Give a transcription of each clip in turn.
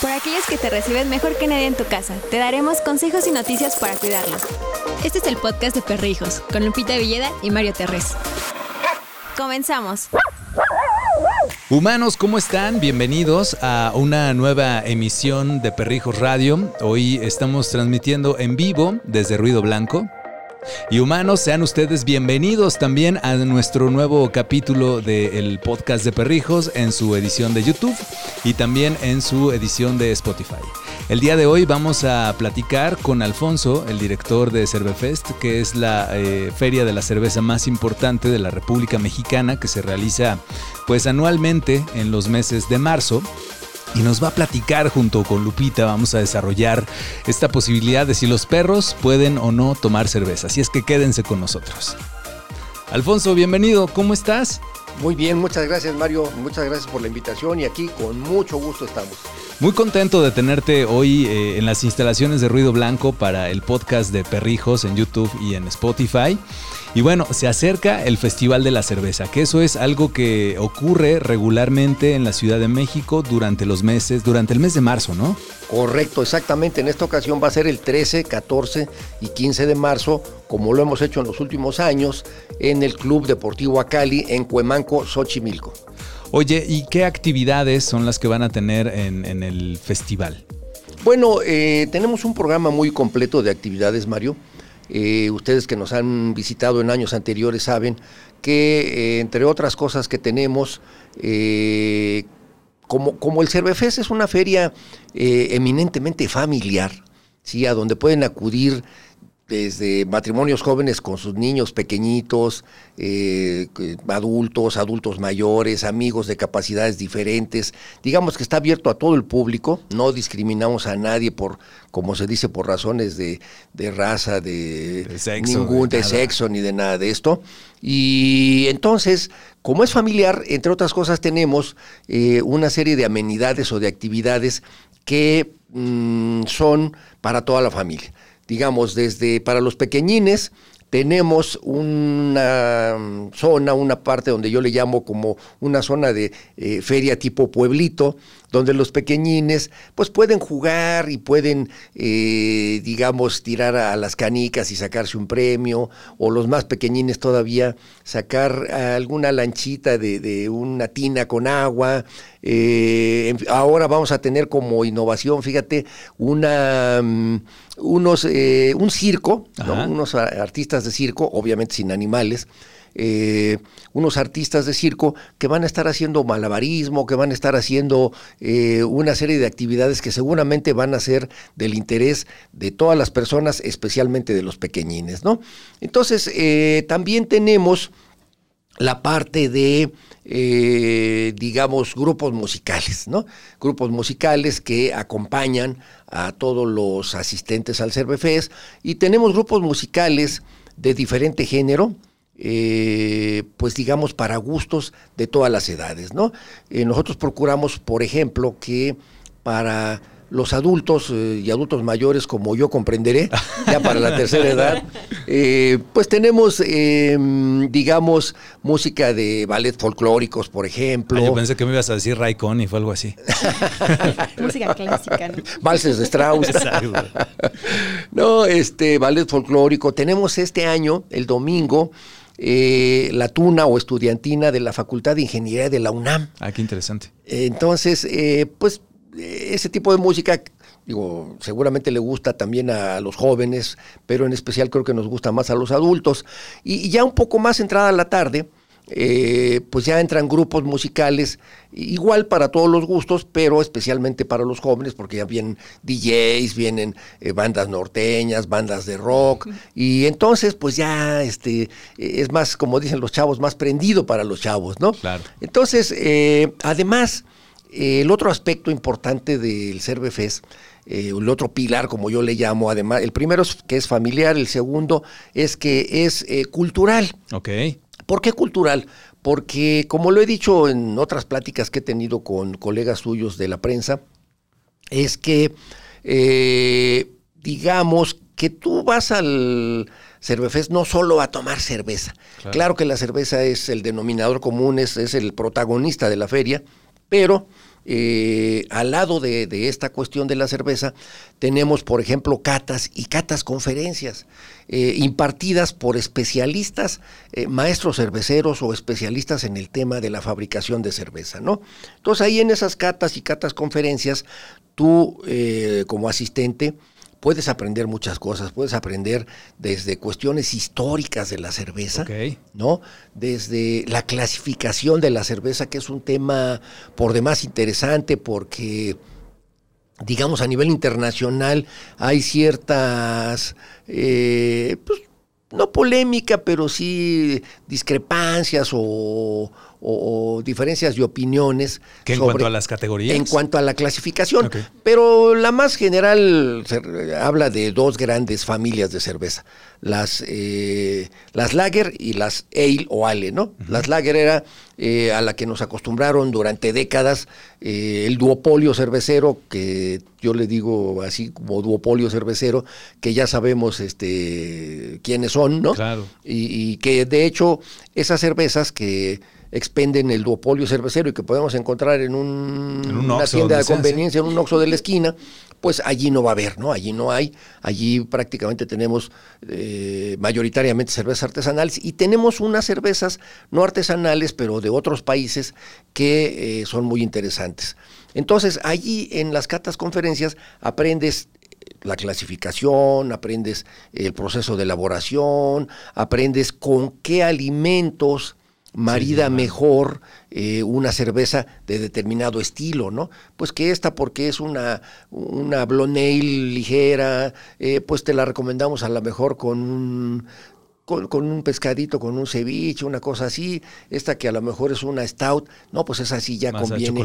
Por aquellos que te reciben mejor que nadie en tu casa, te daremos consejos y noticias para cuidarlos. Este es el podcast de Perrijos, con Lupita Villeda y Mario Terrés. Comenzamos. Humanos, ¿cómo están? Bienvenidos a una nueva emisión de Perrijos Radio. Hoy estamos transmitiendo en vivo desde Ruido Blanco. Y humanos, sean ustedes bienvenidos también a nuestro nuevo capítulo del podcast de Perrijos en su edición de YouTube y también en su edición de Spotify. El día de hoy vamos a platicar con Alfonso, el director de Cervefest, que es la eh, feria de la cerveza más importante de la República Mexicana que se realiza pues anualmente en los meses de marzo y nos va a platicar junto con Lupita, vamos a desarrollar esta posibilidad de si los perros pueden o no tomar cerveza. Así es que quédense con nosotros. Alfonso, bienvenido, ¿cómo estás? Muy bien, muchas gracias Mario, muchas gracias por la invitación y aquí con mucho gusto estamos. Muy contento de tenerte hoy eh, en las instalaciones de Ruido Blanco para el podcast de Perrijos en YouTube y en Spotify. Y bueno, se acerca el Festival de la Cerveza, que eso es algo que ocurre regularmente en la Ciudad de México durante los meses, durante el mes de marzo, ¿no? Correcto, exactamente. En esta ocasión va a ser el 13, 14 y 15 de marzo, como lo hemos hecho en los últimos años, en el Club Deportivo Acali en Cuemanco, Xochimilco. Oye, ¿y qué actividades son las que van a tener en, el festival? Bueno, eh, tenemos un programa muy completo de actividades, Mario. Eh, ustedes que nos han visitado en años anteriores saben que, eh, entre otras cosas que tenemos, eh, como, como, el Cervefest es una feria eminentemente familiar, ¿sí? a donde pueden acudir desde matrimonios jóvenes con sus niños pequeñitos, eh, adultos, adultos mayores, amigos de capacidades diferentes. Digamos que está abierto a todo el público, no discriminamos a nadie por, como se dice, por razones de, raza, de, sexo, ningún, de, sexo ni de nada de esto. Y entonces, como es familiar, entre otras cosas, tenemos eh, una serie de amenidades o de actividades que mm, son para toda la familia digamos, desde para los pequeñines, tenemos una zona, una parte donde yo le llamo como una zona de eh, feria tipo pueblito, donde los pequeñines pues pueden jugar y pueden, eh, digamos, tirar a las canicas y sacarse un premio, o los más pequeñines todavía sacar alguna lanchita de, una tina con agua. Eh, ahora vamos a tener como innovación, fíjate, una, mm, unos, un circo, unos artistas de circo, obviamente sin animales, eh, unos artistas de circo que van a estar haciendo malabarismo, que van a estar haciendo eh, una serie de actividades que seguramente van a ser del interés de todas las personas, especialmente de los pequeñines, ¿no? Entonces, eh, también tenemos la parte de, digamos, grupos musicales, ¿no? Grupos musicales que acompañan a todos los asistentes al Cervefest y tenemos grupos musicales de diferente género, eh, pues digamos, para gustos de todas las edades, ¿no? Eh, nosotros procuramos, por ejemplo, que para los adultos eh, y adultos mayores, como yo comprenderé, ya para la tercera edad, eh, pues tenemos, em, digamos, música de ballet folclóricos, por ejemplo. Ah, yo pensé que me ibas a decir Ray y fue algo así. música clásica, ¿no? Valses de Strauss. no, este, ballet folclórico. Tenemos este año, el domingo, eh, la tuna o estudiantina de la Facultad de Ingeniería de la UNAM. Ah, qué interesante. Entonces, pues ese tipo de música, digo, seguramente le gusta también a los jóvenes, pero en especial creo que nos gusta más a los adultos. Y, ya un poco más entrada la tarde, eh, pues ya entran grupos musicales, igual para todos los gustos, pero especialmente para los jóvenes, porque ya vienen DJs, vienen eh, bandas norteñas, bandas de rock, y entonces pues ya este, es más, como dicen los chavos, más prendido para los chavos, ¿no? Claro. Entonces, eh, además, el otro aspecto importante del Cervefest, eh, el otro pilar, como yo le llamo, además, el primero es que es familiar, el segundo es que es eh, cultural. Ok. ¿Por qué cultural? Porque, como lo he dicho en otras pláticas que he tenido con colegas suyos de la prensa, es que, eh, digamos, que tú vas al Cervefest no solo a tomar cerveza. Claro. que la cerveza es el denominador común, es, es el protagonista de la feria, pero eh, al lado de, esta cuestión de la cerveza, tenemos, por ejemplo, catas y catas conferencias eh, impartidas por especialistas, eh, maestros cerveceros o especialistas en el tema de la fabricación de cerveza, ¿no? Entonces ahí en esas catas y catas conferencias, tú como asistente, puedes aprender muchas cosas, puedes aprender desde cuestiones históricas de la cerveza, ¿no? Desde la clasificación de la cerveza, que es un tema por demás interesante porque digamos a nivel internacional hay ciertas eh, pues, no polémica, pero sí discrepancias o, diferencias de opiniones. ¿Que en cuanto a las categorías? En cuanto a la clasificación. Pero la más general habla de dos grandes familias de cerveza las, eh, las lager y las ale o ale, ¿no? Las lager era eh, a la que nos acostumbraron durante décadas eh, el duopolio cervecero, que yo le digo así como duopolio cervecero, que ya sabemos este, quiénes son, ¿no? Claro. Y, y que de hecho esas cervezas que expenden el duopolio cervecero y que podemos encontrar en, un, una tienda de conveniencia, en un oxo de la esquina, pues allí no va a haber, ¿no? Allí no hay, allí prácticamente tenemos eh, mayoritariamente cervezas artesanales y tenemos unas cervezas no artesanales, pero de otros países que eh, son muy interesantes. Entonces, allí en las catas conferencias aprendes la clasificación, aprendes el proceso de elaboración, aprendes con qué alimentos marida mejor eh, una cerveza de determinado estilo, ¿no? Pues que esta porque es una, una blonde ligera, eh, pues te la recomendamos a lo mejor con un, con, un pescadito, con un ceviche, una cosa así, esta que a lo mejor es una stout, no, pues esa sí ya conviene.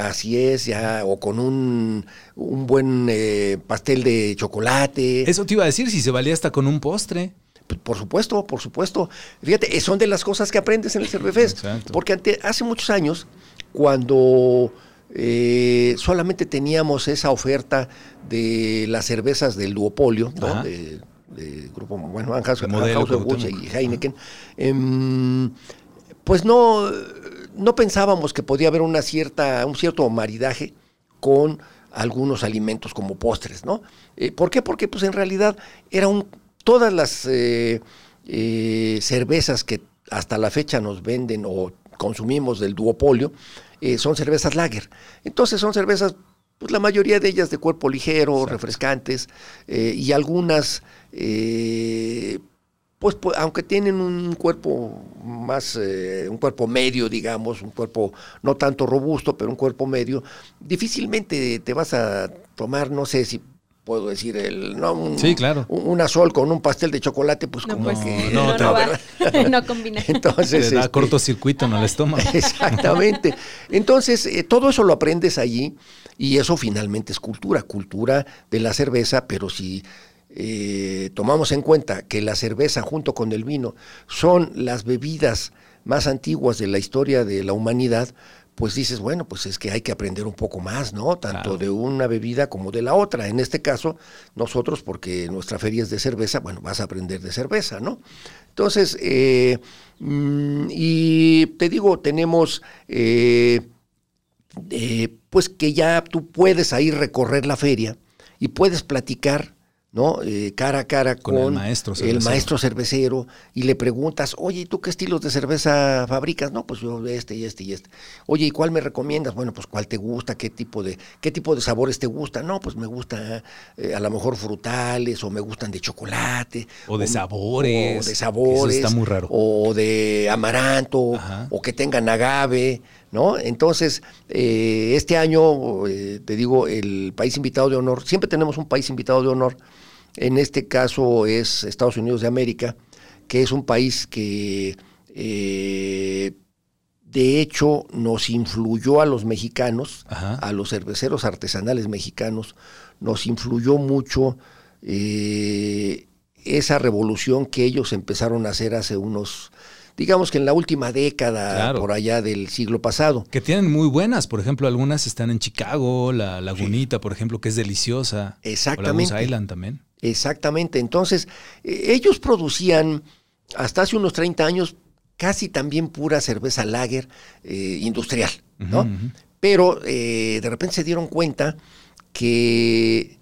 así es, ya, o con un, un buen eh, pastel de chocolate. Eso te iba a decir, si se valía hasta con un postre. Pues, por supuesto, por supuesto. Fíjate, eh, son de las cosas que aprendes en el Cervefest. Porque hace muchos años, cuando eh, solamente teníamos esa oferta de las cervezas del duopolio, ¿no? de, grupo, bueno, Anheuser, y Heineken, em, pues no, no pensábamos que podía haber una cierta, un cierto maridaje con algunos alimentos como postres, ¿no? Eh, ¿Por qué? Porque pues en realidad era un todas las eh, eh, cervezas que hasta la fecha nos venden o consumimos del duopolio eh, son cervezas lager. Entonces son cervezas, pues la mayoría de ellas de cuerpo ligero, refrescantes, y algunas, pues, aunque tienen un cuerpo más, un cuerpo medio, digamos, un cuerpo no tanto robusto, pero un cuerpo medio, difícilmente te vas a tomar, no sé si puedo decir el no un, sí, claro. una sol con un pastel de chocolate pues como pues, que no, no, no, combina. Entonces da este, cortocircuito en el estómago. Exactamente. Entonces eh, todo eso lo aprendes allí y eso finalmente es cultura cultura de la cerveza pero si eh, tomamos en cuenta que la cerveza junto con el vino son las bebidas más antiguas de la historia de la humanidad, pues dices, bueno, pues es que hay que aprender un poco más, ¿no? Tanto de una bebida como de la otra. En este caso, nosotros, porque nuestra feria es de cerveza, bueno, vas a aprender de cerveza, ¿no? Entonces, eh, mm, y te digo, tenemos, eh, eh, pues que ya tú puedes ahí recorrer la feria y puedes platicar ¿no? Eh, cara a cara con, el, maestro cervecero y le preguntas, oye, ¿tú qué estilos de cerveza fabricas? No, pues yo este y este y este. Oye, ¿y cuál me recomiendas? Bueno, pues cuál te gusta, qué tipo de, qué tipo de sabores te gusta. No, pues me gusta eh, a lo mejor frutales o me gustan de chocolate. O de sabores. O de sabores. está muy raro. O de amaranto, o que tengan agave. ¿No? Entonces, eh, este año, te digo, el país invitado de honor, siempre tenemos un país invitado de honor, en este caso es Estados Unidos de América, que es un país que eh, de hecho nos influyó a los mexicanos, a los cerveceros artesanales mexicanos, nos influyó mucho eh, esa revolución que ellos empezaron a hacer hace unos digamos que en la última década, por allá del siglo pasado. Que tienen muy buenas, por ejemplo, algunas están en Chicago, la Lagunita, por ejemplo, que es deliciosa. Exactamente. O la Island también. Exactamente. Entonces, e, ellos producían hasta hace unos 30 años casi también pura cerveza lager eh, industrial, ¿no? Pero eh, de repente se dieron cuenta que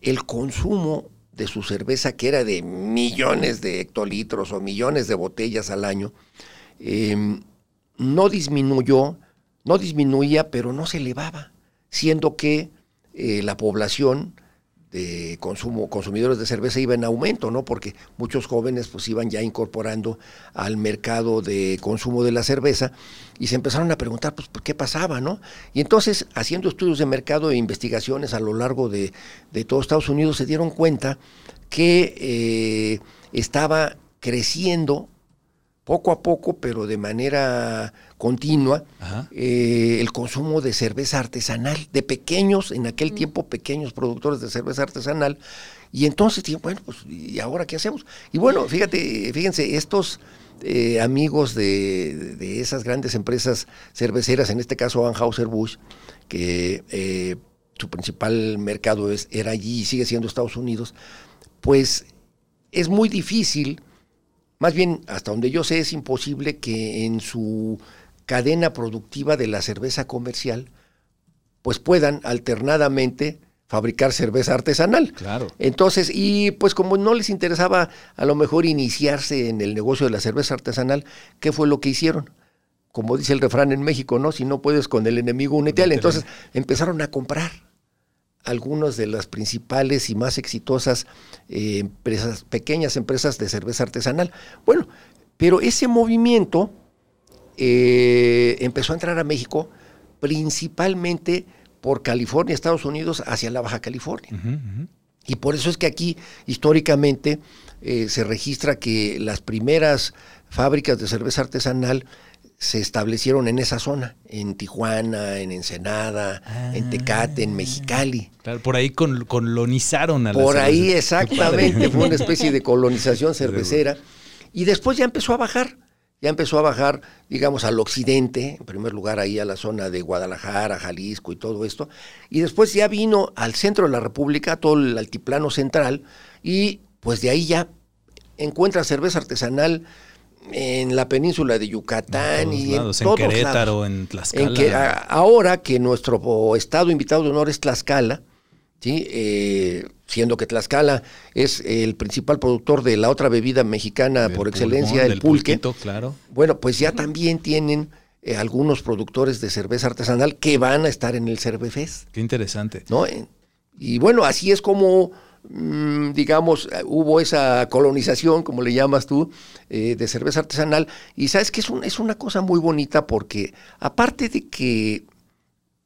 el consumo de su cerveza, que era de millones de hectolitros o millones de botellas al año, em, no disminuyó, no disminuía, pero no se elevaba, siendo que eh, la población de consumo, consumidores de cerveza iba en aumento, ¿no? Porque muchos jóvenes pues iban ya incorporando al mercado de consumo de la cerveza y se empezaron a preguntar pues qué pasaba, ¿no? Y entonces, haciendo estudios de mercado e investigaciones a lo largo de, de todo Estados Unidos, se dieron cuenta que eh, estaba creciendo poco a poco, pero de manera continua, eh, el consumo de cerveza artesanal, de pequeños, en aquel mm. tiempo pequeños productores de cerveza artesanal. Y entonces, bueno, pues, ¿y ahora qué hacemos? Y bueno, fíjate, fíjense, estos eh, amigos de, esas grandes empresas cerveceras, en este caso Anheuser-Busch, que eh, su principal mercado es, era allí y sigue siendo Estados Unidos, pues es muy difícil más bien, hasta donde yo sé, es imposible que en su cadena productiva de la cerveza comercial, pues puedan alternadamente fabricar cerveza artesanal. Claro. Entonces, y pues como no les interesaba a lo mejor iniciarse en el negocio de la cerveza artesanal, ¿qué fue lo que hicieron? Como dice el refrán en México, ¿no? Si no puedes con el enemigo, únete Entonces empezaron a comprar algunas de las principales y más exitosas eh, empresas, pequeñas empresas de cerveza artesanal. Bueno, pero ese movimiento eh, empezó a entrar a México principalmente por California, Estados Unidos, hacia la Baja California. Y por eso es que aquí, históricamente, eh, se registra que las primeras fábricas de cerveza artesanal se establecieron en esa zona, en Tijuana, en Ensenada, en Tecate, en ah. Mexicali. Claro, por ahí colonizaron a la Por ahí exactamente, fue una especie de colonización cervecera. Y después ya empezó a bajar, ya empezó a bajar, digamos, al occidente, en primer lugar ahí a la zona de Guadalajara, Jalisco y todo esto. Y después ya vino al centro de la República, todo el altiplano central, y pues de ahí ya encuentra cerveza artesanal en la península de Yucatán y en, en Querétaro, en Tlaxcala. ahora que nuestro estado invitado de honor es Tlaxcala, ¿sí? Eh, siendo que Tlaxcala es el principal productor de la otra bebida mexicana por excelencia, el pulque. claro. Bueno, pues ya también tienen eh, algunos productores de cerveza artesanal que van a estar en el Cervefest. Qué interesante. ¿no? Y bueno, así es como digamos, hubo esa colonización, como le llamas tú, eh, de cerveza artesanal. Y sabes que es, es una cosa muy bonita porque aparte de que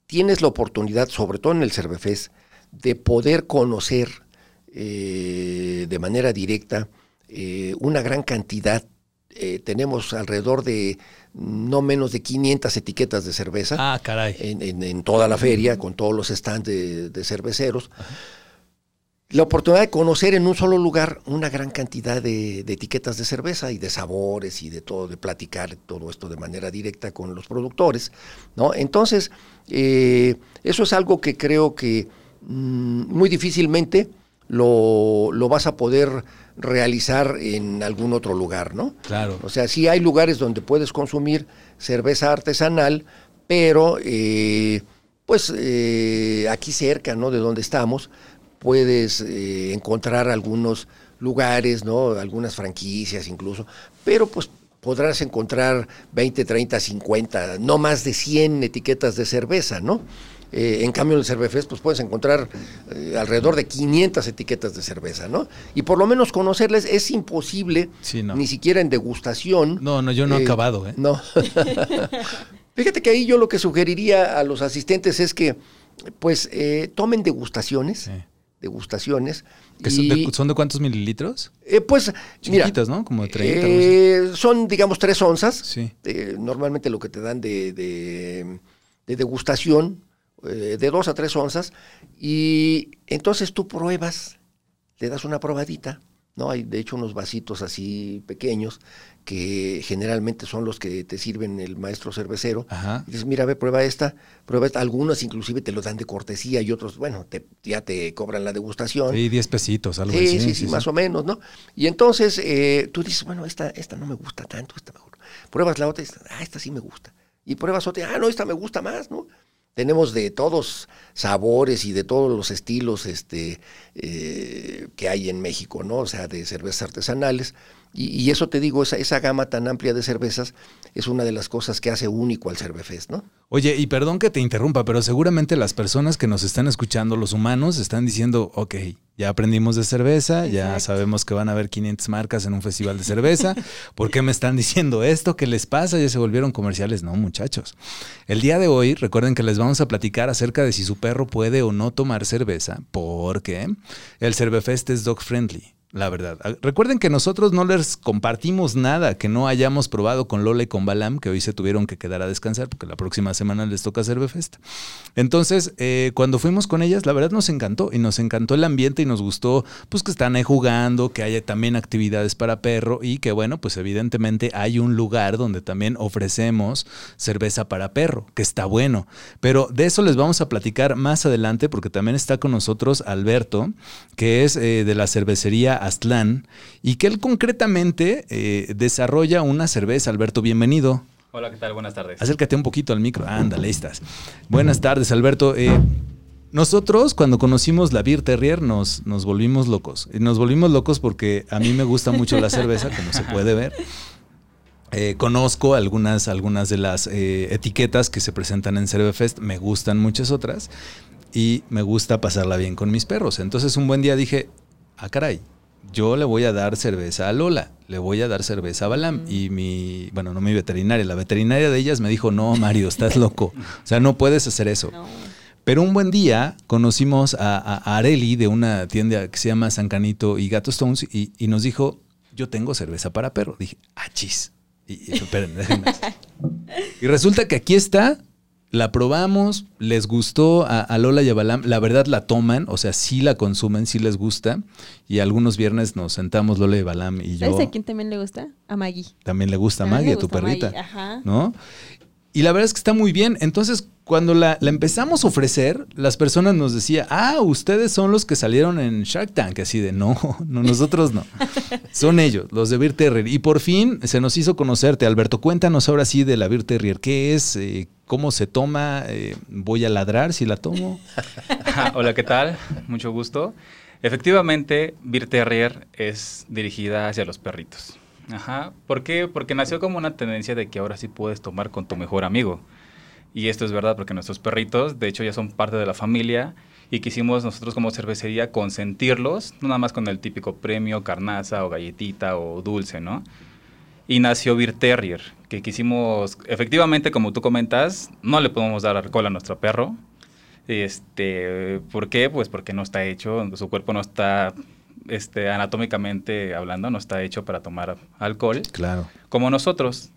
tienes la oportunidad, sobre todo en el Cervefest, de poder conocer eh, de manera directa eh, una gran cantidad. tenemos alrededor de no menos de 500 etiquetas de cerveza. Ah, caray. En, toda la feria, con todos los stands de, cerveceros la oportunidad de conocer en un solo lugar una gran cantidad de, etiquetas de cerveza y de sabores y de todo, de platicar todo esto de manera directa con los productores, ¿no? Entonces, eh, eso es algo que creo que mm, muy difícilmente lo, lo, vas a poder realizar en algún otro lugar, ¿no? Claro. O sea, sí hay lugares donde puedes consumir cerveza artesanal, pero eh, pues eh, aquí cerca, ¿no? De donde estamos, puedes eh, encontrar algunos lugares, ¿no? Algunas franquicias incluso, pero pues podrás encontrar 20, 30, 50, no más de 100 etiquetas de cerveza, ¿no? Eh, en cambio, en el Cervefest, pues puedes encontrar eh, alrededor de 500 etiquetas de cerveza, ¿no? Y por lo menos conocerles es imposible, ni siquiera en degustación. No, no, yo no he acabado, ¿eh? No. Fíjate que ahí yo lo que sugeriría a los asistentes es que, pues, tomen degustaciones. Sí degustaciones. son, de, cuántos mililitros? Eh, pues, Chiquitas, ¿no? Como de 30. Eh, son, digamos, tres onzas. Sí. normalmente lo que te dan de, de, degustación, eh, de dos a tres onzas. Y entonces tú pruebas, le das una probadita. ¿no? Hay de hecho unos vasitos así pequeños que generalmente son los que te sirven el maestro cervecero. Y dices, mira, ve, prueba esta, prueba esta. Algunos inclusive te lo dan de cortesía y otros, bueno, te, ya te cobran la degustación. Sí, 10 pesitos, algo así. Sí, sí, más o menos, ¿no? Y entonces eh, tú dices, bueno, esta, esta no me gusta tanto, esta mejor. Pruebas la otra y dices, ah, esta sí me gusta. Y pruebas otra, ah, no, esta me gusta más, ¿no? tenemos de todos sabores y de todos los estilos este, eh, que hay en México, ¿no? O sea, de cervezas artesanales. Y, eso te digo, esa, esa gama tan amplia de cervezas es una de las cosas que hace único al Cervefest, ¿no? Oye, y perdón que te interrumpa, pero seguramente las personas que nos están escuchando, los humanos, están diciendo, ok, ya aprendimos de cerveza, ya sabemos que van a haber 500 marcas en un festival de cerveza. ¿Por qué me están diciendo esto? ¿Qué les pasa? ¿Ya se volvieron comerciales? No, muchachos. El día de hoy, recuerden que les vamos a platicar acerca de si su perro puede o no tomar cerveza, porque el Cervefest es dog friendly la verdad. Ah, recuerden que nosotros no les compartimos nada que no hayamos probado con Lola y con Balam, que hoy se tuvieron que quedar a descansar porque la próxima semana les toca hacer Befest. Entonces, eh, cuando fuimos con ellas, la verdad nos encantó y nos encantó el ambiente y nos gustó pues que están ahí jugando, que haya también actividades para perro y que bueno, pues evidentemente hay un lugar donde también ofrecemos cerveza para perro, que está bueno. Pero de eso les vamos a platicar más adelante porque también está con nosotros Alberto, que es eh, de la cervecería Aztlán y que él concretamente eh, desarrolla una cerveza. Alberto, bienvenido. Hola, ¿qué tal? Buenas tardes. Acércate un poquito al micro. Ándale, ahí estás. Buenas tardes, Alberto. Eh, nosotros cuando conocimos la Beer Terrier nos, nos volvimos locos. Y nos volvimos locos porque a mí me gusta mucho la cerveza, como se puede ver. Eh, conozco algunas, algunas de las etiquetas que se presentan en Cervefest, me gustan muchas otras y me gusta pasarla bien con mis perros. Entonces un buen día dije, ah caray, yo le voy a dar cerveza a Lola, le voy a dar cerveza a Balam. Y mi, bueno, no mi veterinaria, la veterinaria de ellas me dijo, no, Mario, estás loco. O sea, no puedes hacer eso. Pero un buen día conocimos a, Areli de una tienda que se llama San Canito y Gato Stones y, nos dijo, yo tengo cerveza para perro. Dije, ah, chis. Y, y resulta que aquí está la probamos, les gustó a, Lola y a Balam, la verdad la toman, o sea, sí la consumen, sí les gusta. Y algunos viernes nos sentamos Lola y Balam y yo. ¿Sabes a quién también le gusta? A Maggie. También le gusta a Maggie, a tu perrita. Ajá. ¿No? Y la verdad es que está muy bien. Entonces, cuando la, empezamos a ofrecer, las personas nos decían, ah, ustedes son los que salieron en Shark Tank. Así de, no, no nosotros no. son ellos, los de Beer Terrier. Y por fin se nos hizo conocerte. Alberto, cuéntanos ahora sí de la Beer Terrier. ¿Qué es? Eh, ¿Cómo se toma? Eh, ¿Voy a ladrar si la tomo? Hola, ¿qué tal? Mucho gusto. Efectivamente, Beer Terrier es dirigida hacia los perritos. Ajá. ¿Por qué? Porque nació como una tendencia de que ahora sí puedes tomar con tu mejor amigo. Y esto es verdad porque nuestros perritos, de hecho, ya son parte de la familia y quisimos nosotros como cervecería consentirlos, no nada más con el típico premio, carnaza o galletita o dulce, ¿no? Y nació Beer Terrier, que quisimos, efectivamente, como tú comentas, no le podemos dar alcohol a nuestro perro. Este, ¿Por qué? Pues porque no está hecho, su cuerpo no está este, anatómicamente hablando, no está hecho para tomar alcohol. Claro. Como nosotros.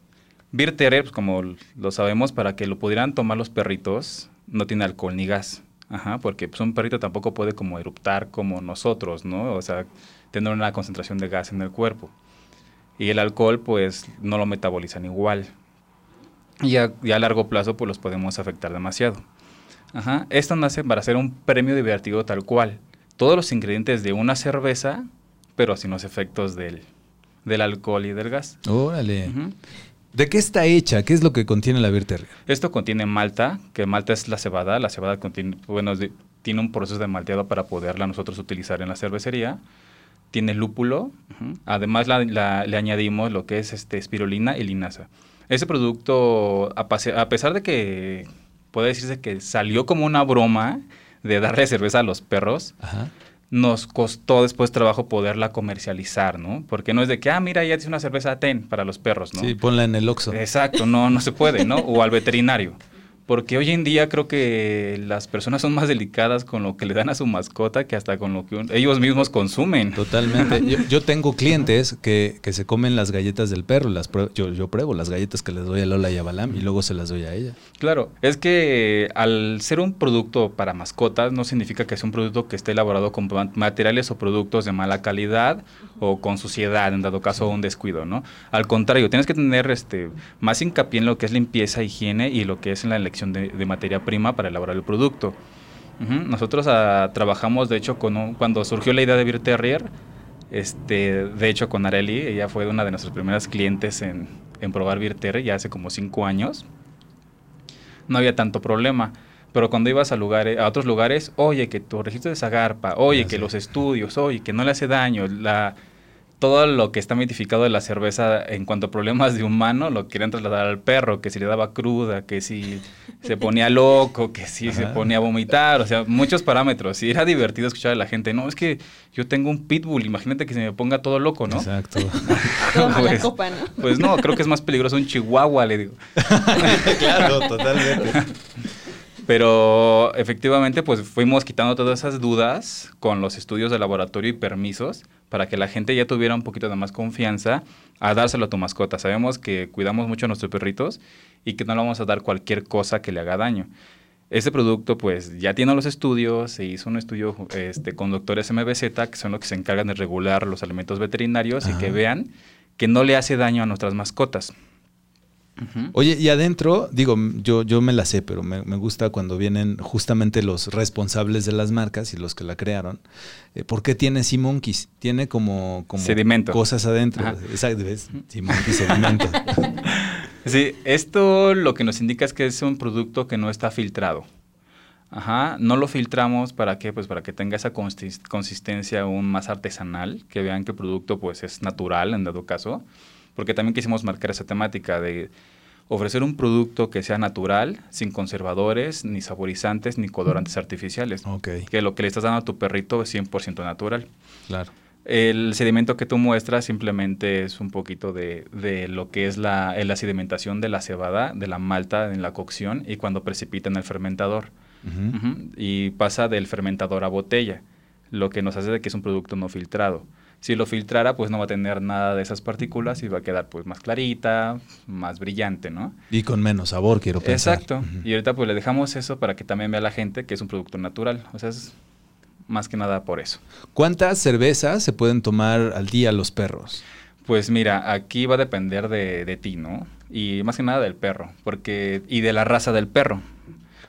Beer Terrier, pues, como lo sabemos, para que lo pudieran tomar los perritos, no tiene alcohol ni gas. Ajá, porque pues, un perrito tampoco puede como eruptar como nosotros, ¿no? O sea, tener una concentración de gas en el cuerpo. Y el alcohol, pues, no lo metabolizan igual. Y a, a largo plazo, pues, los podemos afectar demasiado. Ajá. Esto nace para hacer un premio divertido tal cual todos los ingredientes de una cerveza, pero sin los efectos del, del alcohol y del gas. Órale. ¿De qué está hecha? ¿Qué es lo que contiene la Beer Esto contiene malta, que malta es la cebada. La cebada contiene, bueno, tiene un proceso de malteado para poderla nosotros utilizar en la cervecería. Tiene lúpulo. Además le añadimos lo que es este, espirulina y linaza. Ese producto, a, a pesar de que puede decirse que salió como una broma, de darle cerveza a los perros, nos costó después trabajo poderla comercializar, ¿no? Porque no es de que, ah, mira, ya tienes una cerveza TEN para los perros, ¿no? Sí, ponla en el Oxxo. Exacto, no, no se puede, ¿no? O al veterinario porque hoy en día creo que las personas son más delicadas con lo que le dan a su mascota que hasta con lo que ellos mismos consumen. Totalmente. yo, tengo clientes que, se comen las galletas del perro, las yo, yo pruebo las galletas que les doy a Lola y a Balam y luego se las doy a ella. Claro, es que al ser un producto para mascotas no significa que sea un producto que esté elaborado con materiales o productos de mala calidad o con suciedad, en dado caso un descuido, ¿no? Al contrario, tienes que tener este más hincapié en lo que es limpieza, higiene y lo que es en la elección de, materia prima para elaborar el producto. Nosotros ah, trabajamos, de hecho, con cuando surgió la idea de Beer Terrier, este, de hecho con Areli, ella fue una de nuestras primeras clientes en, en probar Beer Terrier ya hace como cinco años. No había tanto problema, Pero cuando ibas a lugares, a otros lugares, oye, que tu registro de Zagarpa, oye, que los estudios, oye, que no le hace daño, la todo lo que está mitificado de la cerveza en cuanto a problemas de humano lo querían trasladar al perro, que si le daba cruda, que si se ponía loco, que si se ponía a vomitar, o sea, muchos parámetros. Y era divertido escuchar a la gente, no, es que yo tengo un pitbull, imagínate que se me ponga todo loco, ¿no? Exacto. pues, copa, ¿no? Pues no, creo que es más peligroso un chihuahua, le digo. claro, totalmente. Pero efectivamente, pues fuimos quitando todas esas dudas con los estudios de laboratorio y permisos para que la gente ya tuviera un poquito de más confianza a dárselo a tu mascota. Sabemos que cuidamos mucho a nuestros perritos y que no le vamos a dar cualquier cosa que le haga daño. Este producto, pues, ya tiene los estudios, se hizo un estudio este, con doctores MBZ, que son los que se encargan de regular los alimentos veterinarios y que vean que no le hace daño a nuestras mascotas. Oye, y adentro, digo, yo, yo me la sé, pero me, gusta cuando vienen justamente los responsables de las marcas y los que la crearon. Eh, ¿Por qué tiene Sea Monkeys? Tiene como, como sedimento. cosas adentro. Exacto, ¿ves? Sea Monkeys, sedimento. sí, esto lo que nos indica es que es un producto que no está filtrado. Ajá, no lo filtramos para qué, pues para que tenga esa consistencia aún más artesanal, que vean que el producto pues es natural en dado caso porque también quisimos marcar esa temática de ofrecer un producto que sea natural, sin conservadores, ni saborizantes, ni colorantes artificiales. Que lo que le estás dando a tu perrito es 100% natural. Claro. El sedimento que tú muestras simplemente es un poquito de, lo que es la, la, sedimentación de la cebada, de la malta en la cocción y cuando precipita en el fermentador. Y pasa del fermentador a botella, lo que nos hace de que es un producto no filtrado. Si lo filtrara, pues no va a tener nada de esas partículas y va a quedar pues más clarita, más brillante, ¿no? Y con menos sabor, quiero pensar. Exacto. Y ahorita pues le dejamos eso para que también vea la gente que es un producto natural. O sea, es más que nada por eso. ¿Cuántas cervezas se pueden tomar al día los perros? Pues mira, aquí va a depender de, de ti, ¿no? Y más que nada del perro, porque y de la raza del perro.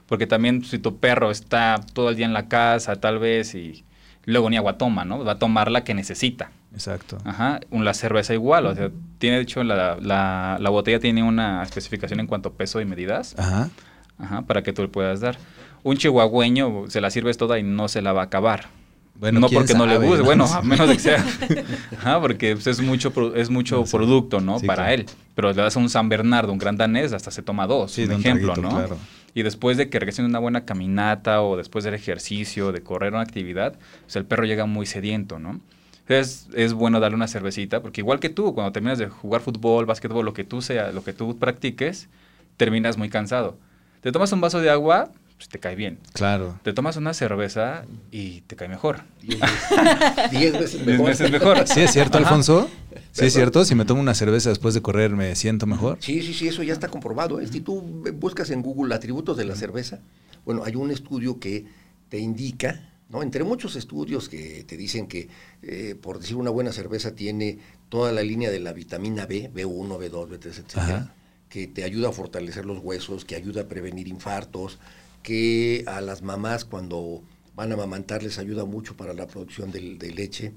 Porque también si tu perro está todo el día en la casa, tal vez, y luego ni agua toma, ¿no? Va a tomar la que necesita. Exacto. Ajá, la cerveza igual, o sea, tiene de hecho la, la, la, botella tiene una especificación en cuanto a peso y medidas. Ajá. Ajá, para que tú le puedas dar. Un chihuahueño se la sirves toda y no se la va a acabar. Bueno, no porque no le guste, bueno, a menos de que sea. Ajá, porque pues, es mucho, es mucho producto, ¿no? Para él. Pero le das a un San Bernardo, un gran danés, hasta se toma dos, sí, un ejemplo, ¿no? Claro. Y después de que regresen una buena caminata o después del ejercicio, de correr una actividad, pues el perro llega muy sediento, ¿no? Entonces es bueno darle una cervecita, porque igual que tú, cuando terminas de jugar fútbol, básquetbol, lo que tú sea, lo que tú practiques, terminas muy cansado. Te tomas un vaso de agua, pues te cae bien. Claro. Te tomas una cerveza y te cae mejor. Diez veces mejor. Diez veces mejor. ¿Sí es cierto, Alfonso? ¿Sí es cierto? Si me tomo una cerveza después de correr, ¿me siento mejor? Sí, sí, sí, eso ya está comprobado. ¿eh? Si tú buscas en Google atributos de la cerveza, bueno, hay un estudio que te indica, ¿no? Entre muchos estudios que te dicen que, eh, por decir una buena cerveza, tiene toda la línea de la vitamina B, B1, B2, B3, etcétera, que te ayuda a fortalecer los huesos, que ayuda a prevenir infartos, que a las mamás cuando van a amamantar les ayuda mucho para la producción de leche.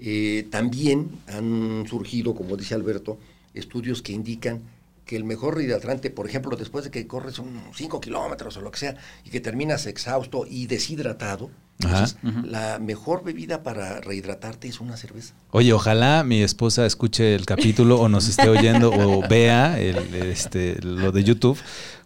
Eh, también han surgido, como dice Alberto, estudios que indican que el mejor rehidratante, por ejemplo, después de que corres unos 5 kilómetros o lo que sea, y que terminas exhausto y deshidratado, la mejor bebida para rehidratarte es una cerveza. Oye, ojalá mi esposa escuche el capítulo o nos esté oyendo o vea este, lo de YouTube,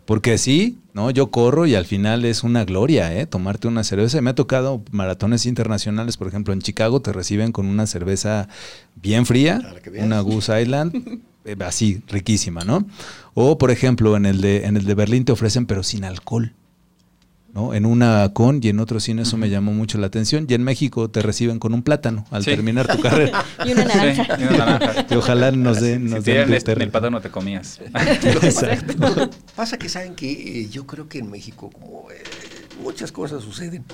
porque sí, ¿no? Yo corro y al final es una gloria, ¿eh? Tomarte una cerveza. Me ha tocado maratones internacionales, por ejemplo, en Chicago te reciben con una cerveza bien fría, una Goose Island, eh, así, riquísima, ¿no? O, por ejemplo, en el, de, en el de Berlín te ofrecen, pero sin alcohol. ¿No? En una con y en otro sin eso me llamó mucho la atención. Y en México te reciben con un plátano al terminar tu carrera. y una naranja. y, una naranja. y ojalá nos den. Nos si den el, plátano te comías. Exacto. Pasa que saben que eh, yo creo que en México, como eh, muchas cosas suceden,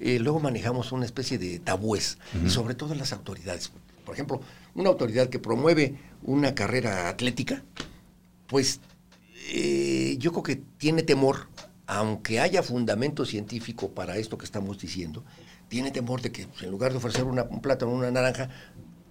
eh, luego manejamos una especie de tabúes, y sobre todo las autoridades. Por ejemplo, una autoridad que promueve una carrera atlética, pues yo creo que tiene temor aunque haya fundamento científico para esto que estamos diciendo, tiene temor de que pues, en lugar de ofrecer una, un plátano o una naranja,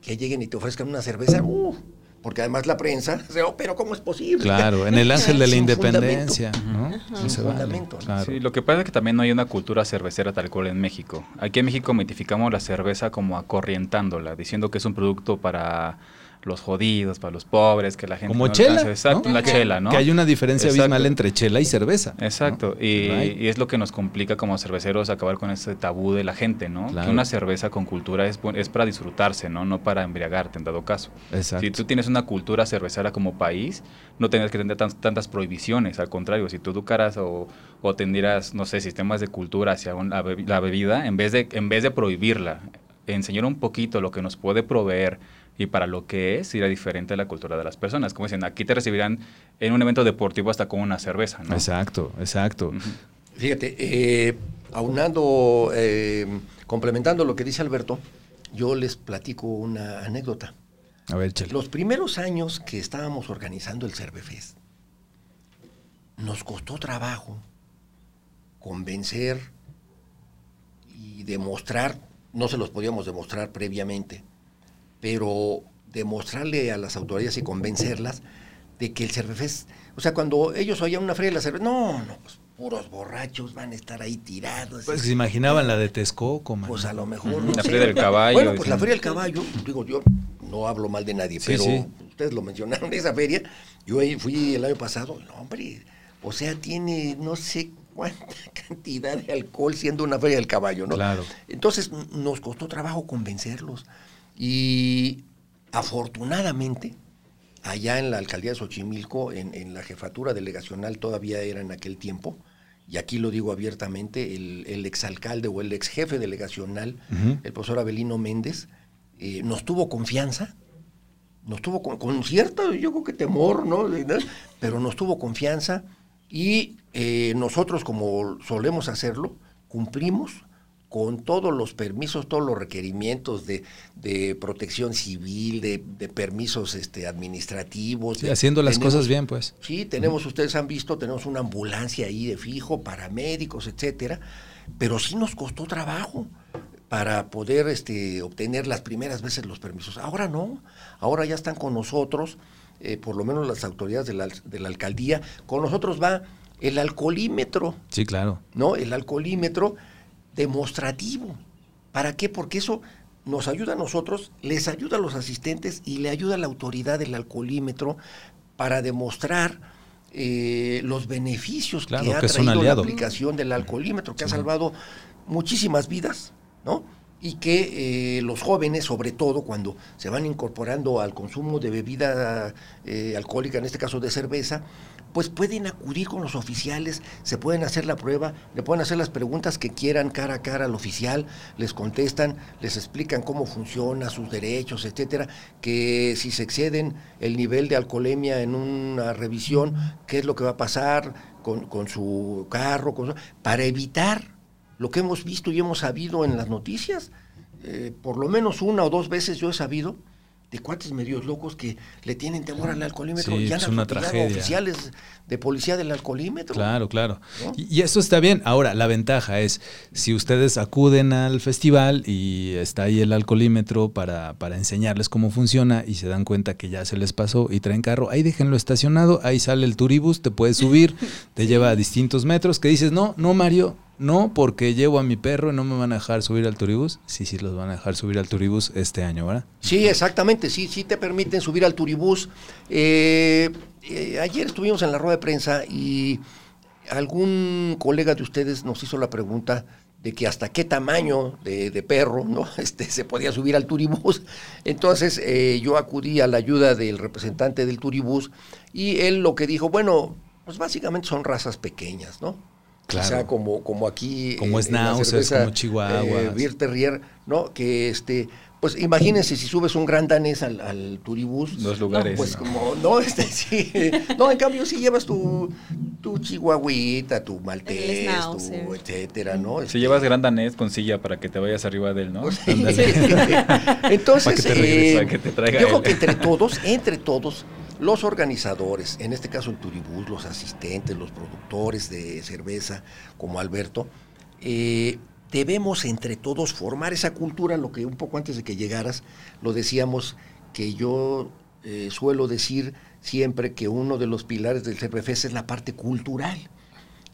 que lleguen y te ofrezcan una cerveza, uh, porque además la prensa, oh, pero ¿cómo es posible? Claro, en el ángel de la independencia, ¿no? fundamento. Sí, lo que pasa es que también no hay una cultura cervecera tal cual en México. Aquí en México mitificamos la cerveza como acorrientándola, diciendo que es un producto para los jodidos, para los pobres, que la gente como chela, exacto, la chela, ¿no? Que hay una diferencia abismal entre chela y cerveza. Exacto, y, es lo que nos complica como cerveceros acabar con ese tabú de la gente, ¿no? Que una cerveza con cultura es, es para disfrutarse, ¿no? No para embriagarte, en dado caso. Exacto. Si tú tienes una cultura cervecera como país, no tendrás que tener tantas prohibiciones, al contrario, si tú educaras o, o tendieras, no sé, sistemas de cultura hacia la bebida, en vez de, en vez de prohibirla, enseñar un poquito lo que nos puede proveer y para lo que es ir a diferente a la cultura de las personas. Como dicen, aquí te recibirán en un evento deportivo hasta con una cerveza, ¿no? Exacto, exacto. Fíjate, eh, aunando, eh, complementando lo que dice Alberto, yo les platico una anécdota. A ver, chale. Los primeros años que estábamos organizando el Cervefest, nos costó trabajo convencer y demostrar, no se los podíamos demostrar previamente, pero demostrarle a las autoridades y convencerlas de que el Cervefest, o sea, cuando ellos oían una feria de la cerveza, no, no, pues puros borrachos van a estar ahí tirados. Pues se imaginaban la de Texcoco, man. Pues a lo mejor. la feria del caballo. Bueno, pues la feria del caballo, digo yo, no hablo mal de nadie, pero ustedes lo mencionaron, esa feria, yo ahí fui el año pasado, no, hombre, o sea, tiene no sé cuánta cantidad de alcohol siendo una feria del caballo, ¿no? Claro. Entonces nos costó trabajo convencerlos. Y afortunadamente, allá en la alcaldía de Xochimilco, en, la jefatura delegacional todavía era en aquel tiempo, y aquí lo digo abiertamente, el, exalcalde o el ex jefe delegacional, el profesor Abelino Méndez, eh, nos tuvo confianza, nos tuvo con, cierto, yo creo que temor, ¿no? Pero nos tuvo confianza y eh, nosotros, como solemos hacerlo, cumplimos con todos los permisos, todos los requerimientos de, protección civil, de, permisos este, administrativos. haciendo las cosas bien, pues. Sí, tenemos, ustedes han visto, tenemos una ambulancia ahí de fijo, paramédicos, etcétera, pero sí nos costó trabajo para poder este, obtener las primeras veces los permisos. Ahora no, ahora ya están con nosotros, eh, por lo menos las autoridades de la, de la alcaldía, con nosotros va el alcoholímetro. Sí, claro. ¿No? El alcoholímetro demostrativo. ¿Para qué? Porque eso nos ayuda a nosotros, les ayuda a los asistentes y le ayuda a la autoridad del alcoholímetro para demostrar eh, los beneficios que ha traído la aplicación del alcoholímetro, que ha salvado muchísimas vidas, ¿no? Y que eh, los jóvenes, sobre todo cuando se van incorporando al consumo de bebida eh, alcohólica, en este caso de cerveza, pues pueden acudir con los oficiales, se pueden hacer la prueba, le pueden hacer las preguntas que quieran cara a cara al oficial, les contestan, les explican cómo funciona, sus derechos, etcétera, que si se exceden el nivel de alcoholemia en una revisión, qué es lo que va a pasar con, su carro, para evitar lo que hemos visto y hemos sabido en las noticias. Eh, por lo menos una o dos veces yo he sabido de cuates medios locos que le tienen temor al alcoholímetro y es una tragedia. oficiales de policía del alcoholímetro. Claro, claro. Y, eso está bien. Ahora, la ventaja es, si ustedes acuden al festival y está ahí el alcoholímetro para, para enseñarles cómo funciona y se dan cuenta que ya se les pasó y traen carro, ahí déjenlo estacionado, ahí sale el turibus, te puedes subir, te lleva a distintos metros, que dices, no, no Mario, no, porque llevo a mi perro y no me van a dejar subir al turibús. Sí, sí, los van a dejar subir al turibús este año, ¿verdad? Sí, exactamente, sí, sí te permiten subir al turibús. Eh, eh, ayer estuvimos en la rueda de prensa y algún colega de ustedes nos hizo la pregunta de que hasta qué tamaño de, perro ¿no? este, se podía subir al turibús. Entonces eh, yo acudí a la ayuda del representante del turibús y él lo que dijo, bueno, pues básicamente son razas pequeñas, ¿no? O sea, como, como aquí. Como es como Chihuahua. Eh, Terrier, ¿no? Que este. Pues imagínense si subes un gran danés al, al turibús. Dos lugares. pues como, no, este sí. No, en cambio, si llevas tu, tu chihuahuita, tu maltés, tu etcétera, ¿no? Si llevas gran danés con silla para que te vayas arriba de él, ¿no? Pues Entonces, eh, yo creo que entre todos, entre todos, los organizadores, en este caso el Turibús, los asistentes, los productores de cerveza, como Alberto, eh, debemos entre todos formar esa cultura, lo que un poco antes de que llegaras lo decíamos, que yo eh, suelo decir siempre que uno de los pilares del CRFES es la parte cultural.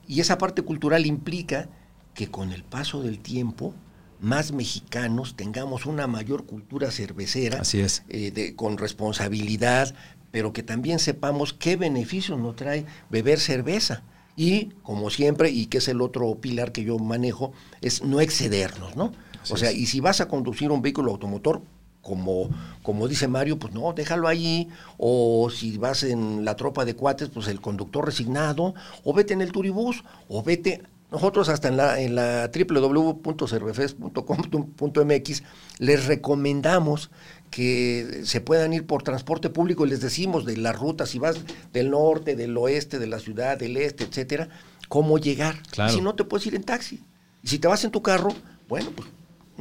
Y esa parte cultural implica que con el paso del tiempo, más mexicanos tengamos una mayor cultura cervecera, Así es. eh, con responsabilidad, pero que también sepamos qué beneficios nos trae beber cerveza. Y, como siempre, y que es el otro pilar que yo manejo, es no excedernos, ¿no? o sea, y si vas a conducir un vehículo automotor, como, como dice Mario, pues no, déjalo allí, o si vas en la tropa de cuates, pues el conductor resignado, o vete en el turibús, o vete nosotros hasta en la, en la www.cervefes.com.mx les recomendamos que se puedan ir por transporte público y les decimos de las rutas, si vas del norte, del oeste, de la ciudad, del este, etcétera, cómo llegar. Claro. Si no, te puedes ir en taxi. Y si te vas en tu carro, bueno, pues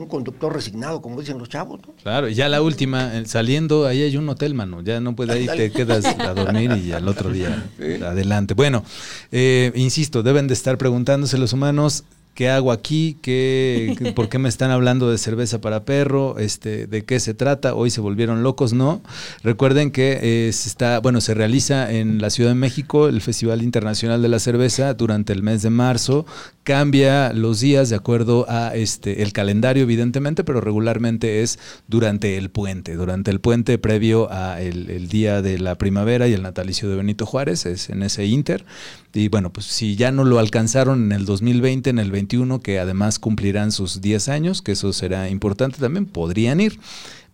un conductor resignado, como dicen los chavos, ¿no? Claro, y ya la última, eh, saliendo, ahí hay un hotel, mano. Ya no puedes, ahí te quedas a dormir y al otro día adelante. Bueno, eh, insisto, deben de estar preguntándose los humanos. ¿Qué hago aquí? ¿Qué, qué- ¿Por qué me están hablando de cerveza para perro? Este, ¿De qué se trata? Hoy se volvieron locos, ¿no? Recuerden que eh, se está, bueno, se realiza en la Ciudad de México el Festival Internacional de la Cerveza durante el mes de marzo. Cambia los días de acuerdo a este el calendario, evidentemente, pero regularmente es durante el puente, durante el puente previo a el, el día de la primavera y el natalicio de Benito Juárez, es en ese inter. Y bueno, pues si ya no lo alcanzaron en el 2020, en el 21, que además cumplirán sus 10 años, que eso será importante también, podrían ir.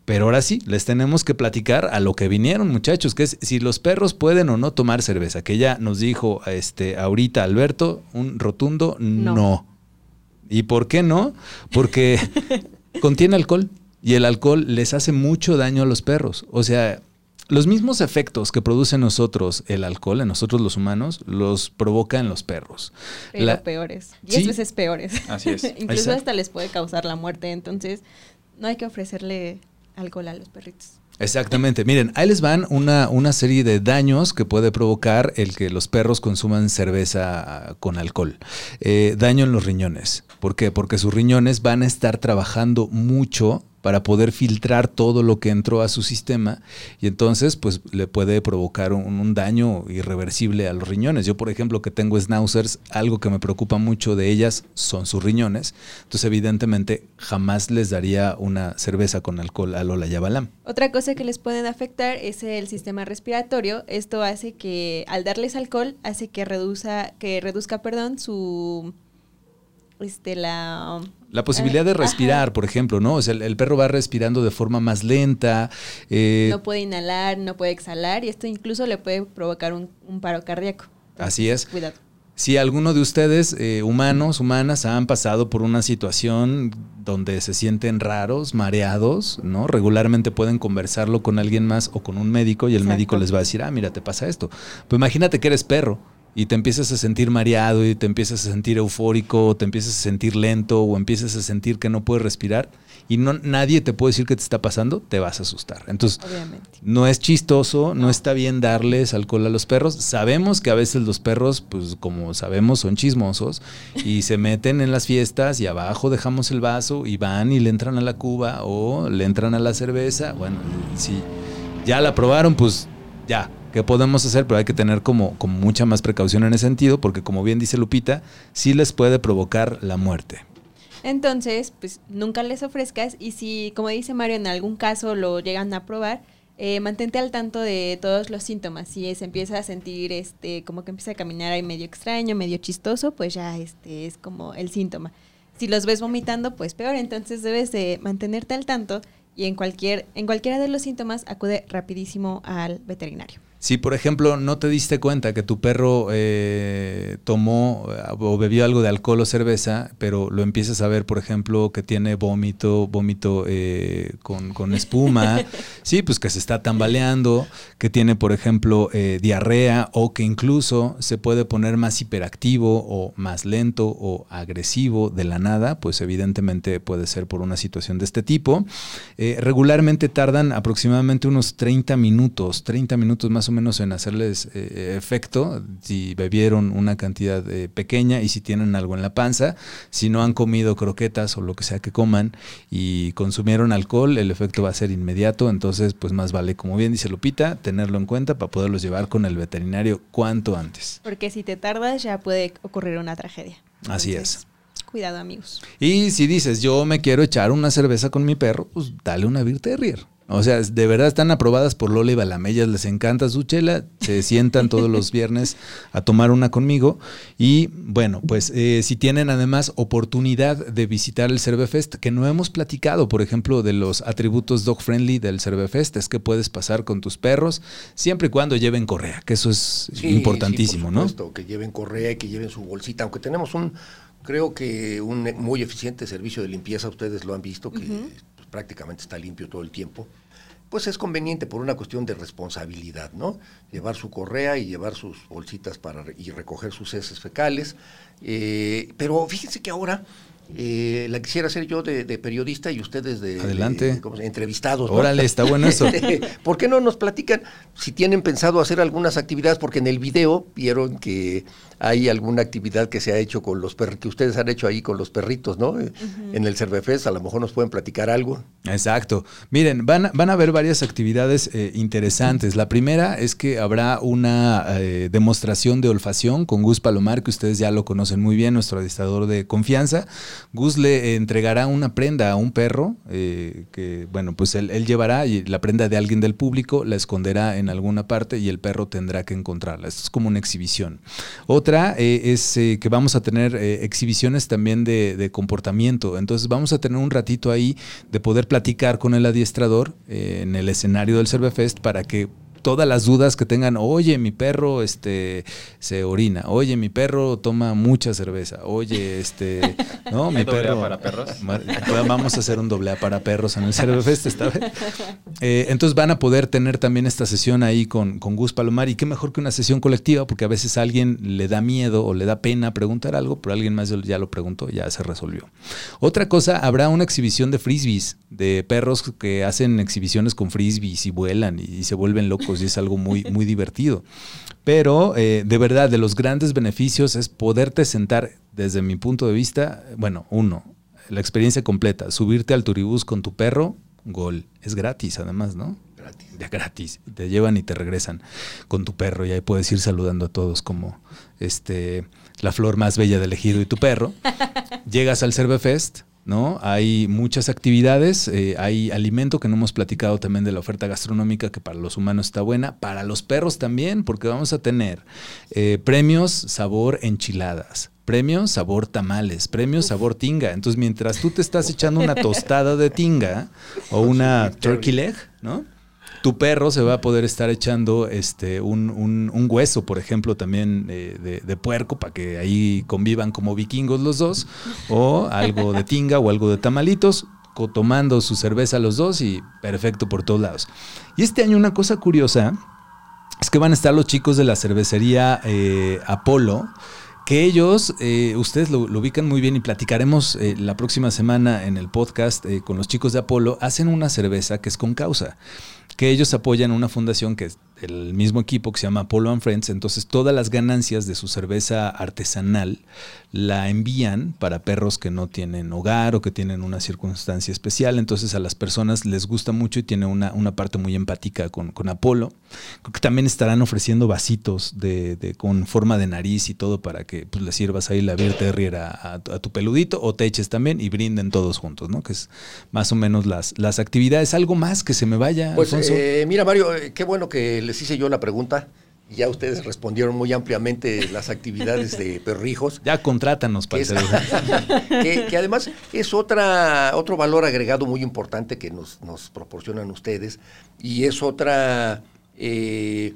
Pero ahora sí, les tenemos que platicar a lo que vinieron, muchachos, que es si los perros pueden o no tomar cerveza, que ya nos dijo este ahorita Alberto, un rotundo no. No. ¿Y por qué no? Porque contiene alcohol y el alcohol les hace mucho daño a los perros. O sea, los mismos efectos que produce en nosotros el alcohol, en nosotros los humanos, los provoca en los perros. Pero La- peores. Sí. Diez veces peores. Así es. Incluso Exacto. hasta les puede causar la muerte. Entonces, no hay que ofrecerle alcohol a los perritos. Exactamente. Miren, ahí les van una, una serie de daños que puede provocar el que los perros consuman cerveza con alcohol. Eh, daño en los riñones. ¿Por qué? Porque sus riñones van a estar trabajando mucho para poder filtrar todo lo que entró a su sistema y entonces pues le puede provocar un, un daño irreversible a los riñones. Yo por ejemplo que tengo schnauzers, algo que me preocupa mucho de ellas son sus riñones. Entonces evidentemente jamás les daría una cerveza con alcohol a Lola Yabalam. Otra cosa que les pueden afectar es el sistema respiratorio. Esto hace que, al darles alcohol, hace que reduzca, que reduzca, perdón, su, este, la... La posibilidad de Ajá. respirar, por ejemplo, ¿no? O sea, el, el perro va respirando de forma más lenta. eh, no puede inhalar, no puede exhalar y esto incluso le puede provocar un, un paro cardíaco. Así es. Cuidado. Si alguno de ustedes, eh, humanos, humanas, han pasado por una situación donde se sienten raros, mareados, ¿no? Regularmente pueden conversarlo con alguien más o con un médico y el Exacto. médico les va a decir, ah, mira, te pasa esto. Pues imagínate que eres perro y te empiezas a sentir mareado y te empiezas a sentir eufórico, o te empiezas a sentir lento o empiezas a sentir que no puedes respirar y no, nadie te puede decir qué te está pasando, te vas a asustar. Entonces, Obviamente. no es chistoso, no está bien darles alcohol a los perros. Sabemos que a veces los perros, pues como sabemos, son chismosos y se meten en las fiestas y abajo dejamos el vaso y van y le entran a la cuba o le entran a la cerveza. Bueno, si ya la probaron, pues ya, ¿qué podemos hacer? Pero hay que tener como, como mucha más precaución en ese sentido porque como bien dice Lupita, sí les puede provocar la muerte. Entonces, pues nunca les ofrezcas y si, como dice Mario, en algún caso lo llegan a probar, eh, mantente al tanto de todos los síntomas. Si se empieza a sentir, este, como que empieza a caminar ahí medio extraño, medio chistoso, pues ya este es como el síntoma. Si los ves vomitando, pues peor. Entonces debes de mantenerte al tanto y en cualquier, en cualquiera de los síntomas acude rapidísimo al veterinario. Si, por ejemplo, no te diste cuenta que tu perro eh, tomó eh, o bebió algo de alcohol o cerveza, pero lo empiezas a ver, por ejemplo, que tiene vómito, vómito eh, con, con espuma, sí, pues que se está tambaleando, que tiene, por ejemplo, eh, diarrea o que incluso se puede poner más hiperactivo o más lento o agresivo de la nada, pues evidentemente puede ser por una situación de este tipo. Regularmente tardan aproximadamente unos 30 minutos, 30 minutos más o menos en hacerles eh, efecto si bebieron una cantidad eh, pequeña y si tienen algo en la panza. Si no han comido croquetas o lo que sea que coman y consumieron alcohol, el efecto va a ser inmediato. Entonces, pues más vale, como bien dice Lupita, tenerlo en cuenta para poderlos llevar con el veterinario cuanto antes. Porque si te tardas ya puede ocurrir una tragedia. Así es. Cuidado, amigos. Y si dices, yo me quiero echar una cerveza con mi perro, pues dale una Beer Terrier. O sea, de verdad están aprobadas por Lola y Balamellas, les encanta su chela, se sientan todos los viernes a tomar una conmigo. Y bueno, pues eh, si tienen además oportunidad de visitar el Cervefest, que no hemos platicado, por ejemplo, de los atributos dog friendly del Cervefest, es que puedes pasar con tus perros siempre y cuando lleven correa, que eso es importantísimo, sí, por supuesto, Que lleven correa y que lleven su bolsita, aunque tenemos un, creo que un muy eficiente servicio de limpieza, ustedes lo han visto, que prácticamente está limpio todo el tiempo, pues es conveniente por una cuestión de responsabilidad, ¿no? Llevar su correa y llevar sus bolsitas para y recoger sus heces fecales. Eh, pero fíjense que ahora eh, la quisiera hacer yo de, periodista y ustedes de, Adelante. entrevistados. Órale, está bueno eso. ¿Por qué no nos platican si tienen pensado hacer algunas actividades? Porque en el video vieron que hay alguna actividad que se ha hecho con los perros, que ustedes han hecho ahí con los perritos, ¿no? En el Cervefest, a lo mejor nos pueden platicar algo. Exacto. Miren, van, van a haber varias actividades eh, interesantes. La primera es que habrá una eh, demostración de olfacción con Gus Palomar, que ustedes ya lo conocen muy bien, nuestro adestrador de confianza. Gus le entregará una prenda a un perro, eh, que bueno, pues él, llevará la prenda de alguien del público, la esconderá en alguna parte y el perro tendrá que encontrarla. Esto es como una exhibición. Otra eh, es eh, que vamos a tener exhibiciones también de, de, comportamiento. Entonces vamos a tener un ratito ahí de poder platicar con el adiestrador en el escenario del Cervefest para que todas las dudas que tengan, oye, mi perro este, se orina, oye, mi perro toma mucha cerveza, oye, este, no, mi perro... para perros? Vamos a hacer un doble A para perros en el Cervefest esta vez. Eh, entonces van a poder tener también esta sesión ahí con, con Gus Palomar y qué mejor que una sesión colectiva, porque a veces a alguien le da miedo o le da pena preguntar algo, pero alguien más ya lo preguntó, ya se resolvió. Otra cosa, habrá una exhibición de frisbees, de perros que hacen exhibiciones con frisbees y vuelan y se vuelven locos y es algo muy, muy divertido. Pero eh, de verdad, de los grandes beneficios es poderte sentar, desde mi punto de vista, bueno, uno, la experiencia completa, subirte al turibús con tu perro, gol, es gratis además, ¿no? Gratis. De gratis. Te llevan y te regresan con tu perro y ahí puedes ir saludando a todos como este, la flor más bella del ejido y tu perro. Llegas al Cervefest, ¿no? Hay muchas actividades, eh, hay alimento que no hemos platicado también de la oferta gastronómica que para los humanos está buena, para los perros también, porque vamos a tener eh, premios sabor enchiladas. Premios sabor tamales, premios sabor tinga. Entonces, mientras tú te estás echando una tostada de tinga o una turkey leg, ¿no? Tu perro se va a poder estar echando este, un, hueso, por ejemplo, también eh, de, puerco, para que ahí convivan como vikingos los dos, o algo de tinga o algo de tamalitos, tomando su cerveza los dos y perfecto por todos lados. Y este año una cosa curiosa es que van a estar los chicos de la cervecería eh, Apolo que ellos, eh, ustedes lo, ubican muy bien y platicaremos la próxima semana en el podcast con los chicos de Apolo, hacen una cerveza que es con causa que ellos apoyan una fundación que el mismo equipo que se llama Polo and Friends, entonces todas las ganancias de su cerveza artesanal la envían para perros que no tienen hogar o que tienen una circunstancia especial, entonces a las personas les gusta mucho y tiene una, una parte muy empática con, con Apolo. Creo que también estarán ofreciendo vasitos de, con forma de nariz y todo para que pues, le sirvas ahí la Beer Terrier a, tu peludito o te eches también y brinden todos juntos, ¿no? Que es más o menos las, las actividades. ¿Algo más que se me vaya? Pues eh, mira Mario, eh, qué bueno que les hice yo la pregunta. Ya ustedes respondieron muy ampliamente las actividades de perrijos. Ya contrátanos para que, que, además es otra, otro valor agregado muy importante que nos, proporcionan ustedes y es otra, eh,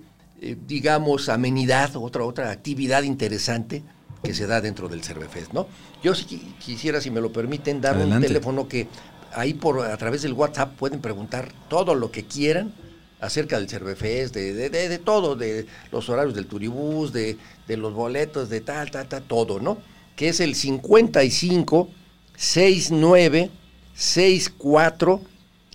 digamos, amenidad, otra, otra actividad interesante que se da dentro del Cervefest, ¿no? Yo si quisiera, si me lo permiten, dar un teléfono que ahí por a través del WhatsApp pueden preguntar todo lo que quieran acerca del Cervefest, de, de, de, todo, de los horarios del turibús, de, de los boletos, de tal, tal, tal, todo, ¿no? Que es el 55 69 64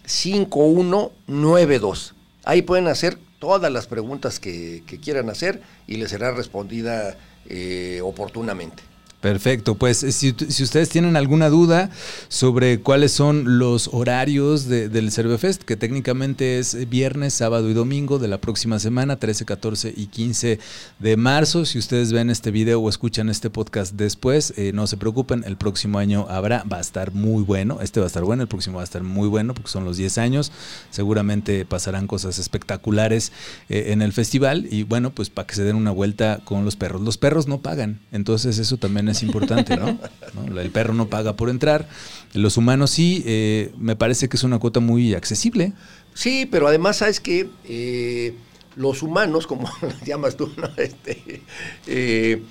5192. Ahí pueden hacer todas las preguntas que, quieran hacer y les será respondida eh, oportunamente. Perfecto, pues eh, si, ustedes tienen alguna duda sobre cuáles son los horarios del Cervefest, que técnicamente es viernes, sábado y domingo de la próxima semana, 13, 14 y 15 de marzo, si ustedes ven este video o escuchan este podcast después, eh, no se preocupen, el próximo año habrá, va a estar muy bueno, este va a estar bueno, el próximo va a estar muy bueno porque son los 10 años, seguramente pasarán cosas espectaculares eh, en el festival. Y bueno, pues para que se den una vuelta con los perros. Los perros no pagan, entonces eso también es es importante, ¿no? El perro no paga por entrar, los humanos sí, eh, me parece que es una cuota muy accesible. Sí, pero además sabes que eh, los humanos, como llamas tú, ¿no? Este, eh,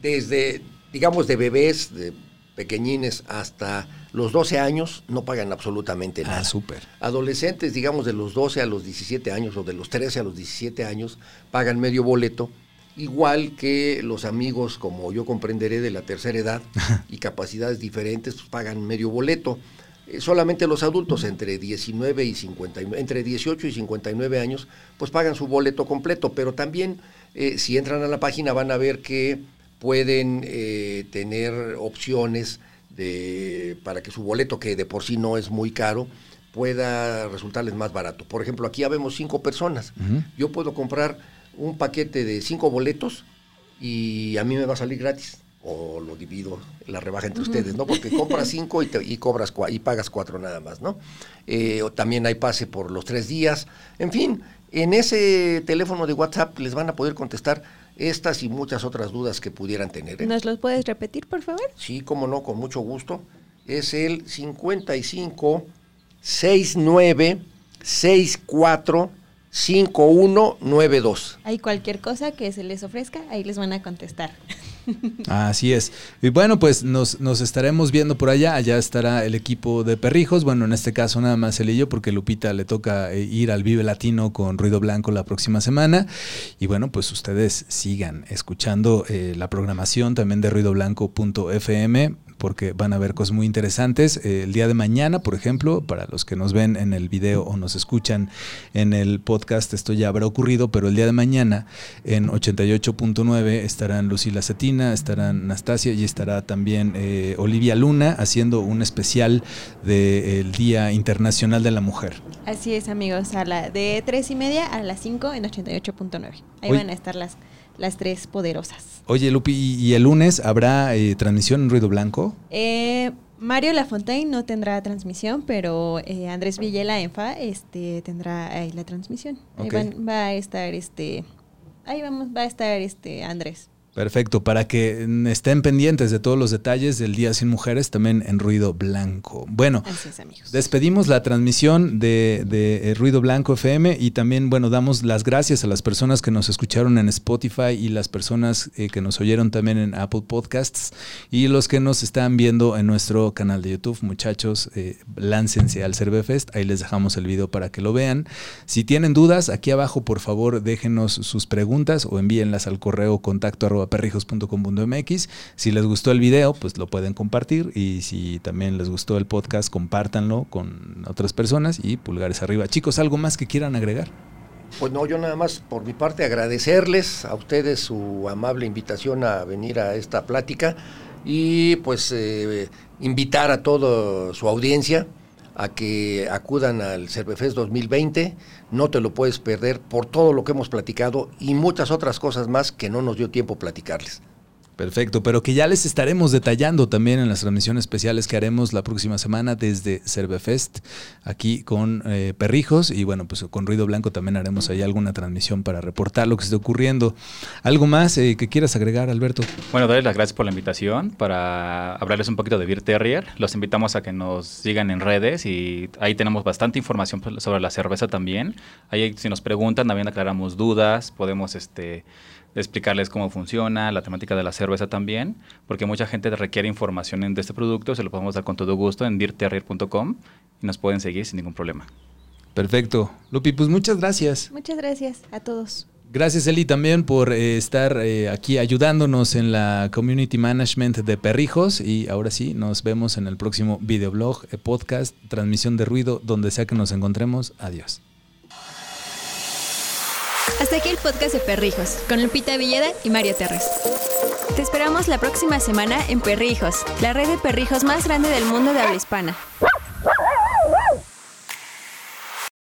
desde, digamos, de bebés, de pequeñines hasta los 12 años no pagan absolutamente ah, nada. Ah, súper. Adolescentes, digamos, de los 12 a los 17 años o de los 13 a los 17 años pagan medio boleto igual que los amigos, como yo comprenderé, de la tercera edad y capacidades diferentes, pues pagan medio boleto. Eh, solamente los adultos entre 19 y 59, entre 18 y 59 años, pues pagan su boleto completo, pero también eh, si entran a la página van a ver que pueden eh, tener opciones de, para que su boleto, que de por sí no es muy caro, pueda resultarles más barato. Por ejemplo, aquí ya vemos cinco personas. Yo puedo comprar un paquete de cinco boletos y a mí me va a salir gratis. O lo divido, la rebaja entre ustedes, ¿no? Porque compras cinco y, y, cobras y pagas cuatro nada más, ¿no? Eh, o también hay pase por los tres días. En fin, en ese teléfono de WhatsApp les van a poder contestar estas y muchas otras dudas que pudieran tener. ¿eh? ¿Nos los puedes repetir, por favor? Sí, cómo no, con mucho gusto. Es el 55 69 64 5192. Hay cualquier cosa que se les ofrezca, ahí les van a contestar. Así es. Y bueno, pues nos, nos, estaremos viendo por allá. Allá estará el equipo de perrijos. Bueno, en este caso nada más el y yo, porque Lupita le toca eh, ir al Vive Latino con Ruido Blanco la próxima semana. Y bueno, pues ustedes sigan escuchando eh, la programación también de ruidoblanco.fm porque van a ver cosas muy interesantes. Eh, el día de mañana, por ejemplo, para los que nos ven en el video o nos escuchan en el podcast, esto ya habrá ocurrido, pero el día de mañana en 88.9 estarán Lucila Cetina, estarán Nastasia y estará también eh, Olivia Luna haciendo un especial del Día Internacional de la Mujer. Así es, amigos, a la de 3 y media a las 5 en 88.9. Ahí van a estar las las tres poderosas. Oye, Lupi, ¿y el lunes habrá eh, transmisión en Ruido Blanco? Eh, Mario Lafontaine no tendrá transmisión, pero eh, Andrés Villela Enfa este, tendrá ahí la transmisión. Ahí va a estar este, ahí vamos, va a estar este Andrés. Perfecto, para que estén pendientes de todos los detalles del Día Sin Mujeres, también en Ruido Blanco. Bueno, despedimos la transmisión de, de, eh, Ruido Blanco FM y también, bueno, damos las gracias a las personas que nos escucharon en Spotify y las personas eh, que nos oyeron también en Apple Podcasts y los que nos están viendo en nuestro canal de YouTube. Muchachos, eh, láncense al Cervefest, ahí les dejamos el video para que lo vean. Si tienen dudas, aquí abajo, por favor, déjenos sus preguntas o envíenlas al correo contacto perrijos.com.mx. Si les gustó el video, pues lo pueden compartir y si también les gustó el podcast, compártanlo con otras personas y pulgares arriba. Chicos, ¿algo más que quieran agregar? Pues no, yo nada más por mi parte agradecerles a ustedes su amable invitación a venir a esta plática y pues eh, invitar a toda su audiencia a que acudan al Cervefest 2020. No te lo puedes perder por todo lo que hemos platicado y muchas otras cosas más que no nos dio tiempo platicarles. Perfecto, pero que ya les estaremos detallando también en las transmisiones especiales que haremos la próxima semana desde Cervefest, aquí con eh, Perrijos y bueno, pues con Ruido Blanco también haremos ahí alguna transmisión para reportar lo que esté ocurriendo. ¿Algo más eh, que quieras agregar, Alberto? Bueno, darles las gracias por la invitación para hablarles un poquito de Beer Terrier. Los invitamos a que nos sigan en redes y ahí tenemos bastante información sobre la cerveza también. Ahí si nos preguntan también aclaramos dudas, podemos este explicarles cómo funciona, la temática de la cerveza también, porque mucha gente requiere información de este producto, se lo podemos dar con todo gusto en dirterrier.com y nos pueden seguir sin ningún problema. Perfecto. Lupi, pues muchas gracias. Muchas gracias a todos. Gracias Eli también por eh, estar eh, aquí ayudándonos en la community management de Perrijos y ahora sí, nos vemos en el próximo videoblog, eh, podcast, transmisión de ruido, donde sea que nos encontremos. Adiós. Hasta aquí el podcast de Perrijos, con Lupita Villeda y Mario Terres. Te esperamos la próxima semana en Perrijos, la red de perrijos más grande del mundo de habla hispana.